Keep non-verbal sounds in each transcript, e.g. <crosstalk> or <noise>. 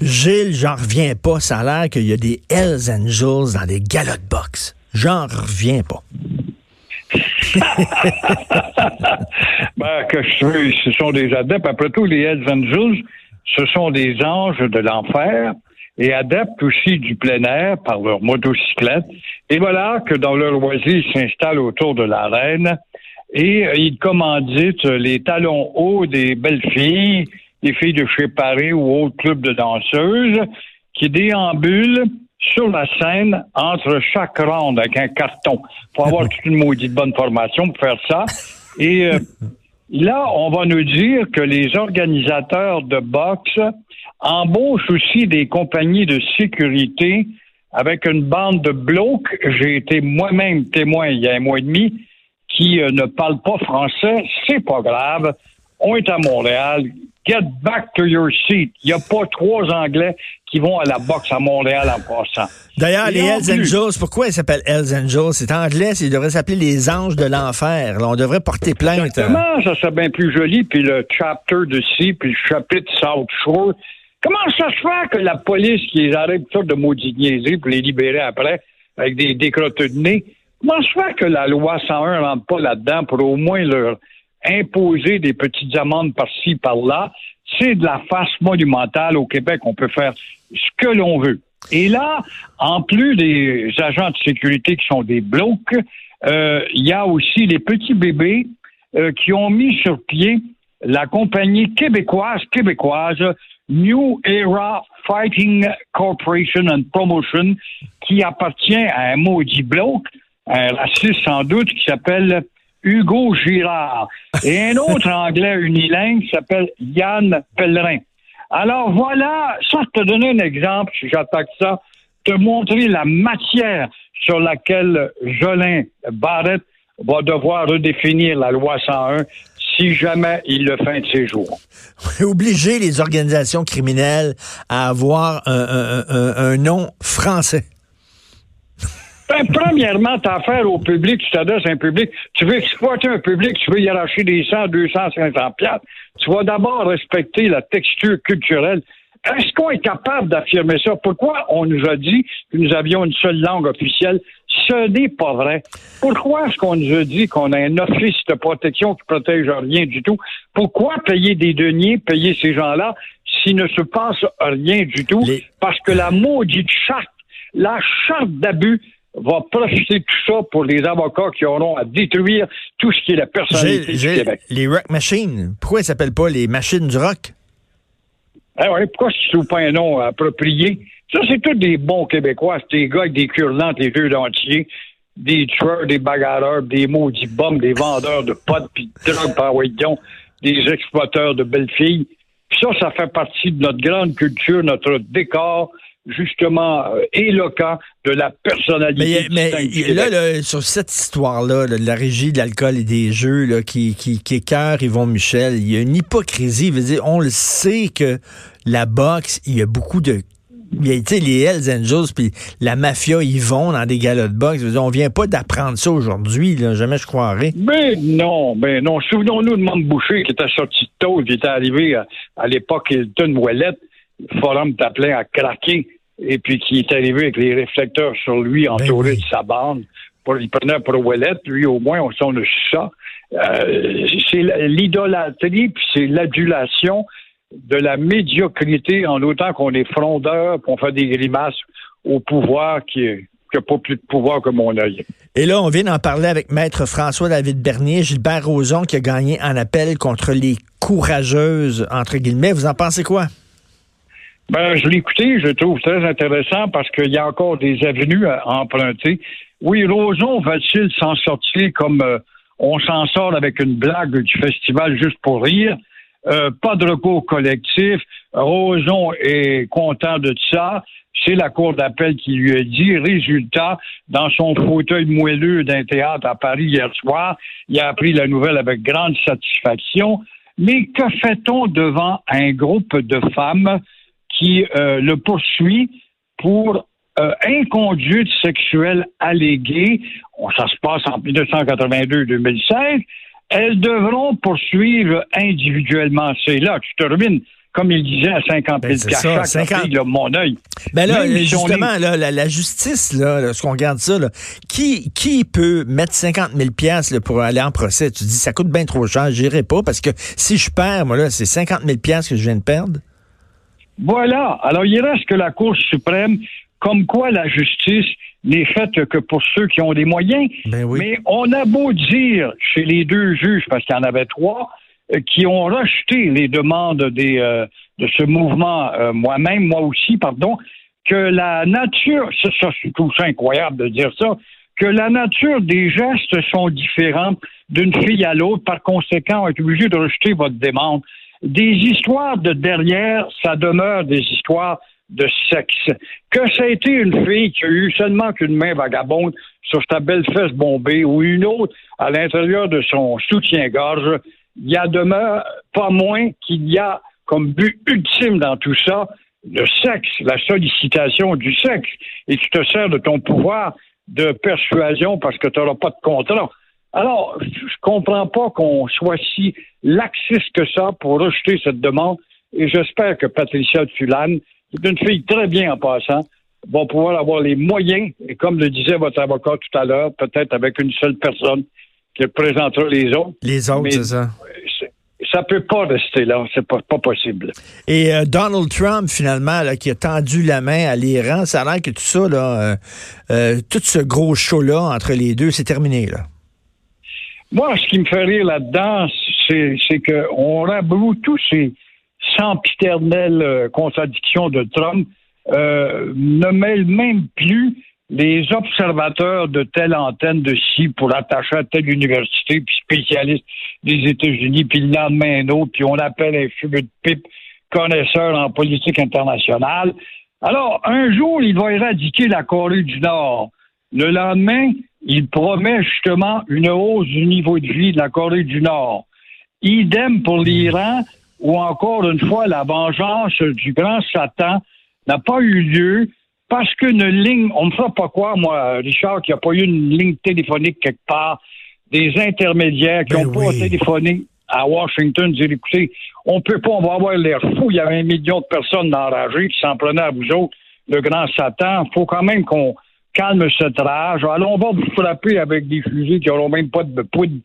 Gilles, j'en reviens pas. Ça a l'air qu'il y a des Hells Angels dans des galottes box. J'en reviens pas. <laughs> ben, que je ce sont des adeptes. Après tout, les Hells Angels, ce sont des anges de l'enfer et adeptes aussi du plein air par leur motocyclette. Et voilà que dans leur loisir, ils s'installent autour de l'arène et ils commanditent les talons hauts des belles filles, des filles de chez Paris ou autres clubs de danseuses, qui déambulent sur la scène entre chaque ronde avec un carton. Faut avoir <laughs> toute une maudite bonne formation pour faire ça. Et euh, là, on va nous dire que les organisateurs de boxe embauchent aussi des compagnies de sécurité avec une bande de blocs. J'ai été moi-même témoin il y a un mois et demi qui euh, ne parlent pas français. C'est pas grave. On est à Montréal. Get back to your seat. Il n'y a pas trois Anglais qui vont à la boxe à Montréal en passant. D'ailleurs, les Hells Angels, pourquoi ils s'appellent Hells Angels? C'est anglais, ils devraient s'appeler les anges de l'enfer. On devrait porter plainte. Exactement, ça serait bien plus joli. Puis le chapter de ci, puis le chapitre South Shore. Comment ça se fait que la police qui les arrête toutes de maudits niaiseries pour les libérer après avec des décrottes de nez, comment ça se fait que la loi 101 ne rentre pas là-dedans pour au moins leur imposer des petites amendes par-ci, par-là? C'est de la face monumentale au Québec. On peut faire ce que l'on veut. Et là, en plus des agents de sécurité qui sont des blocs, euh, il y a aussi les petits bébés euh, qui ont mis sur pied la compagnie québécoise, québécoise, New Era Fighting Corporation and Promotion, qui appartient à un maudit bloc, un raciste sans doute, qui s'appelle Hugo Girard. Et un autre <laughs> anglais unilingue qui s'appelle Yann Pellerin. Alors voilà, ça, te donner un exemple, si j'attaque ça, te montrer la matière sur laquelle Jolin Barrett va devoir redéfinir la loi 101 si jamais il le fait de ses jours. <laughs> Obliger les organisations criminelles à avoir un, nom français. Ben, premièrement, ta affaire au public, tu t'adresses à un public, tu veux exploiter un public, tu veux y arracher des 100, 200, 500 piastres, tu vas d'abord respecter la texture culturelle. Est-ce qu'on est capable d'affirmer ça? Pourquoi on nous a dit que nous avions une seule langue officielle? Ce n'est pas vrai. Pourquoi est-ce qu'on nous a dit qu'on a un office de protection qui protège rien du tout? Pourquoi payer des deniers, payer ces gens-là, s'il ne se passe rien du tout? Parce que la maudite charte, la charte d'abus va profiter de tout ça pour les avocats qui auront à détruire tout ce qui est la personnalité du Québec. Les rock machines, pourquoi ils s'appellent pas les machines du rock? Ah ouais, pourquoi ne trouves pas un nom approprié? Ça, c'est tous des bons Québécois. C'est des gars avec des cure-dents, des yeux dentiers, des tueurs, des bagarreurs, des maudits bombes, des vendeurs de potes puis de drogue par des exploiteurs de belles filles. Puis ça, ça fait partie de notre grande culture, notre décor, justement euh, éloquent de la personnalité. Mais, mais là, sur cette histoire-là, de la régie de l'alcool et des jeux là, qui, qui, qui écœure Yvon Michel, il y a une hypocrisie. Veut dire, on le sait que la boxe, il y a beaucoup de sais, les Hells Angels puis la mafia, ils vont dans des galas de boxe. On vient pas d'apprendre ça aujourd'hui, jamais je croirais. Mais non, mais non. Souvenons-nous de Mme Boucher qui était sorti de tôt, qui était arrivé à, à l'époque Hilton Ouellette. Le forum t'appelait à craquer et puis qui est arrivé avec les réflecteurs sur lui, ben entouré de sa bande. Pour, il prenait pour Ouellette, lui au moins, on sonne ça. Euh, c'est l'idolâtrie, puis c'est l'adulation de la médiocrité en autant qu'on est frondeur, qu'on fait des grimaces au pouvoir qui n'a pas plus de pouvoir que mon œil. Et là, on vient d'en parler avec Maître François-David Bernier, Gilbert Rozon, qui a gagné en appel contre les courageuses, entre guillemets. Vous en pensez quoi? Ben, je l'ai écouté, je trouve très intéressant parce qu'il y a encore des avenues à emprunter. Oui, Roson va-t-il s'en sortir comme euh, on s'en sort avec une blague du festival juste pour rire? Euh, pas de recours collectif. Roson est content de ça. C'est la cour d'appel qui lui a dit. Résultat, dans son fauteuil moelleux d'un théâtre à Paris hier soir, il a appris la nouvelle avec grande satisfaction. Mais que fait-on devant un groupe de femmes qui euh, le poursuit pour euh, inconduite sexuelle alléguée. ça se passe en 1982-2016. Elles devront poursuivre individuellement. C'est là, tu termines comme il disait, à 50 000 ben, chaque 50... là, mon œil. Ben là, justement, là, la, justice, là, là, ce qu'on regarde ça, là, qui, qui peut mettre 50 000 pièces pour aller en procès? Tu dis, ça coûte bien trop cher, j'irai pas, parce que si je perds, moi, là, c'est 50 000 pièces que je viens de perdre. Voilà. Alors, il reste que la Cour suprême, comme quoi la justice n'est faite que pour ceux qui ont des moyens. Ben oui. Mais on a beau dire chez les deux juges, parce qu'il y en avait trois, euh, qui ont rejeté les demandes des, euh, de ce mouvement, euh, moi-même, moi aussi, pardon, que la nature, ça, ça c'est tout incroyable de dire ça, que la nature des gestes sont différentes d'une fille à l'autre. Par conséquent, on est obligé de rejeter votre demande. Des histoires de derrière, ça demeure des histoires de sexe. Que ça a été une fille qui a eu seulement qu'une main vagabonde sur sa belle fesse bombée ou une autre à l'intérieur de son soutien-gorge, il y a demeure pas moins qu'il y a comme but ultime dans tout ça le sexe, la sollicitation du sexe. Et tu te sers de ton pouvoir de persuasion parce que tu n'auras pas de contrat. Alors, je comprends pas qu'on soit si laxiste que ça pour rejeter cette demande. Et j'espère que Patricia Tulane, qui est une fille très bien en passant, va pouvoir avoir les moyens, et comme le disait votre avocat tout à l'heure, peut-être avec une seule personne qui présentera les autres. Les autres, c'est ça ça peut pas rester là. C'est pas, pas possible. Et euh, Donald Trump, finalement, qui a tendu la main à l'Iran, ça a l'air que tout ça, là, euh, euh, tout ce gros show-là entre les deux, c'est terminé, là. Moi, ce qui me fait rire là-dedans, c'est qu'on reboue tous ces sempiternelles contradictions de Trump, ne mêle même plus les observateurs de telle antenne de ci pour attacher à telle université, puis spécialistes des États-Unis, puis le lendemain un autre, puis on appelle un fumeux de pipe connaisseur en politique internationale. Alors, un jour, il va éradiquer la Corée du Nord. Le lendemain, il promet justement une hausse du niveau de vie de la Corée du Nord. Idem pour l'Iran, où encore une fois, la vengeance du grand Satan n'a pas eu lieu parce qu'une ligne, on ne me fera pas quoi, moi, Richard, qu'il n'y a pas eu une ligne téléphonique quelque part, des intermédiaires qui n'ont ben pas téléphoné à Washington, dire écoutez, on peut pas, on va avoir l'air fou, il y avait un million de personnes enragées qui s'en prenaient à vous autres, le grand Satan, il faut quand même qu'on calme cette rage. On va vous frapper avec des fusils qui n'auront même pas de poudre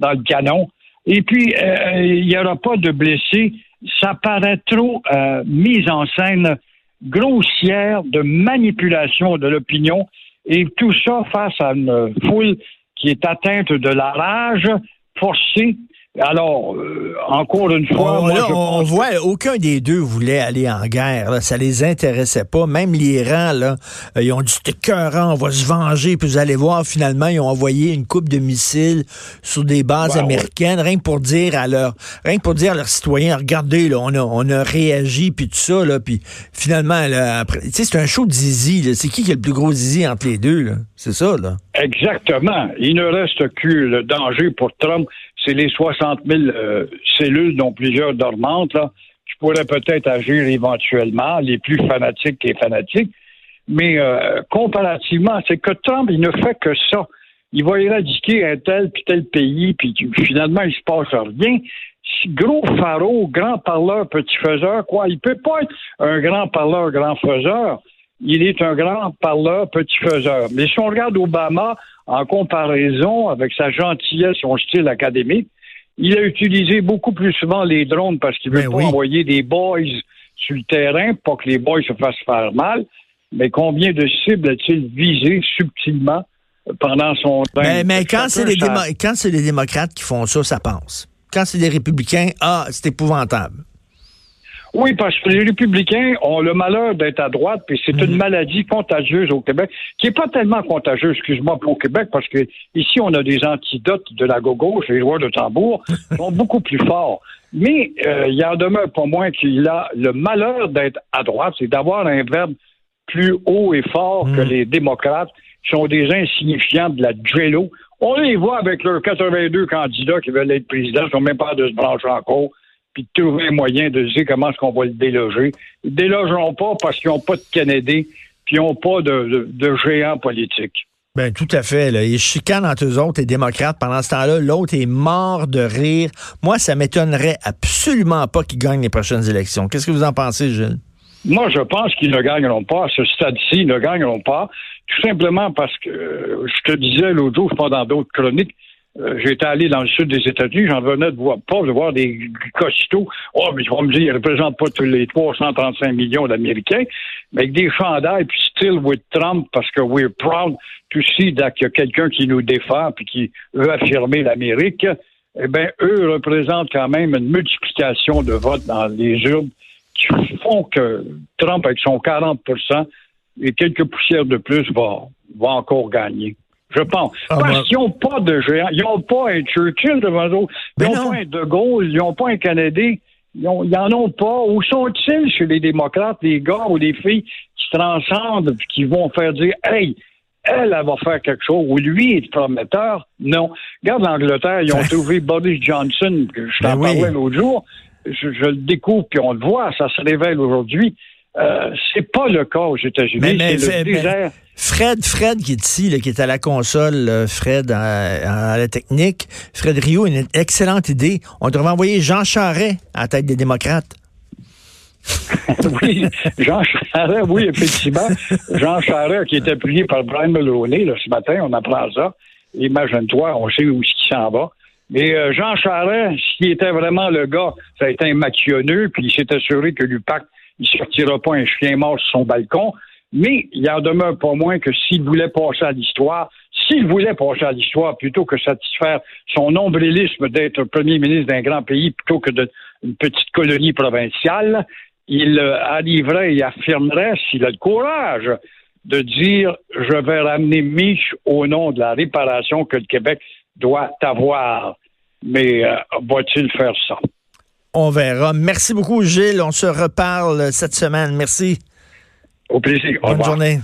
dans le canon. Et puis, euh, il n'y aura pas de blessés. Ça paraît trop euh, mise en scène grossière de manipulation de l'opinion et tout ça face à une foule qui est atteinte de la rage forcée alors, euh, encore une fois, on, voit aucun des deux voulait aller en guerre. Là. Ça les intéressait pas. Même l'Iran, là, euh, ils ont dit c'était cœurant, on va se venger. Puis vous allez voir, finalement, ils ont envoyé une coupe de missiles sur des bases américaines, rien que pour dire à leur, rien pour dire à leurs citoyens, regardez, là, on a, on a réagi, puis tout ça, là, puis finalement, là, après, tu sais, c'est un show de zizi. C'est qui qui est le plus gros zizi entre les deux là? C'est ça, là. Exactement. Il ne reste que le danger pour Trump c'est les 60 000 euh, cellules, dont plusieurs dormantes, là, qui pourraient peut-être agir éventuellement, les plus fanatiques et fanatiques. Mais euh, comparativement, c'est que Trump, il ne fait que ça. Il va éradiquer un tel puis tel pays, puis finalement, il se passe rien. Gros pharaon, grand parleur, petit faiseur, quoi. Il peut pas être un grand parleur, grand faiseur. Il est un grand parleur, petit faiseur. Mais si on regarde Obama, en comparaison avec sa gentillesse, son style académique, il a utilisé beaucoup plus souvent les drones parce qu'il veut ben pas envoyer des boys sur le terrain, pas que les boys se fassent faire mal. Mais combien de cibles a-t-il visé subtilement pendant son temps? Mais, mais quand c'est les, les démocrates qui font ça, ça passe. Quand c'est les républicains, ah, c'est épouvantable. Oui, parce que les républicains ont le malheur d'être à droite, puis c'est une mhm. maladie contagieuse au Québec, qui n'est pas tellement contagieuse, excuse-moi, au Québec, parce que ici, on a des antidotes de la gauche, les rois de tambour, sont beaucoup plus forts. Mais euh, il y en demeure pas moins qu'il a le malheur d'être à droite, c'est d'avoir un verbe plus haut et fort que mhm. les démocrates, qui sont des insignifiants de la jello. On les voit avec leurs 82 candidats qui veulent être présidents, ils sont même pas de se brancher encore puis de trouver un moyen de dire comment est-ce qu'on va le déloger. Ils ne délogeront pas parce qu'ils n'ont pas de Kennedy, puis ils n'ont pas de, de, de géants politiques. Ben tout à fait. Là. Ils chicanent entre eux autres, les démocrates. Pendant ce temps-là, l'autre est mort de rire. Moi, ça m'étonnerait absolument pas qu'ils gagnent les prochaines élections. Qu'est-ce que vous en pensez, Gilles? Moi, je pense qu'ils ne gagneront pas. À ce stade-ci, ils ne gagneront pas. Tout simplement parce que, euh, je te disais l'autre jour, pendant d'autres chroniques, j'étais allé dans le sud des États-Unis, j'en venais de voir, pas de voir des costauds. Oh, mais vas me dire, ils ne représentent pas tous les 335 millions d'Américains, mais avec des chandails, puis still with Trump, parce que we're proud to see qu'il y a quelqu'un qui nous défend, puis qui veut affirmer l'Amérique. Eh bien, eux représentent quand même une multiplication de votes dans les urnes qui font que Trump, avec son 40% et quelques poussières de plus, va encore gagner. Je pense. Ah, Parce qu'ils n'ont pas de géant. Ils n'ont pas un Churchill devant eux. Ils n'ont pas un De Gaulle. Ils n'ont pas un Canadien. Ils n'en ont pas. Où sont-ils chez les démocrates, les gars ou les filles qui se transcendent et qui vont faire dire Hey, elle, elle va faire quelque chose, ou lui est prometteur? Non. Regarde l'Angleterre, ils ont trouvé Boris Johnson, que je t'en ben parlais l'autre jour. Je, je, le découvre, puis on le voit, ça se révèle aujourd'hui. Euh, c'est pas le cas aux États-Unis. C'est le désert. Fred, Fred qui est ici, qui est à la console, euh, Fred à, la technique. Fred Rio, une excellente idée. On devrait envoyer Jean Charret à la tête des démocrates. <laughs> oui, Jean Charret, oui, effectivement. Jean Charret qui était prié par Brian Mulroney ce matin, on apprend ça. Imagine-toi, on sait où il s'en va. Mais euh, Jean Charret, s'il était vraiment le gars, ça a été un maquionneux, puis il s'est assuré que l'UPAC il sortira pas un chien mort sur son balcon, mais il en demeure pas moins que s'il voulait passer à l'histoire, s'il voulait passer à l'histoire plutôt que satisfaire son nombrilisme d'être premier ministre d'un grand pays plutôt que d'une petite colonie provinciale, il euh, arriverait et affirmerait, s'il a le courage, de dire je vais ramener Mich au nom de la réparation que le Québec doit avoir. Mais euh, va-t-il faire ça? On verra. Merci beaucoup, Gilles. On se reparle cette semaine. Merci. Au plaisir. Bonne journée.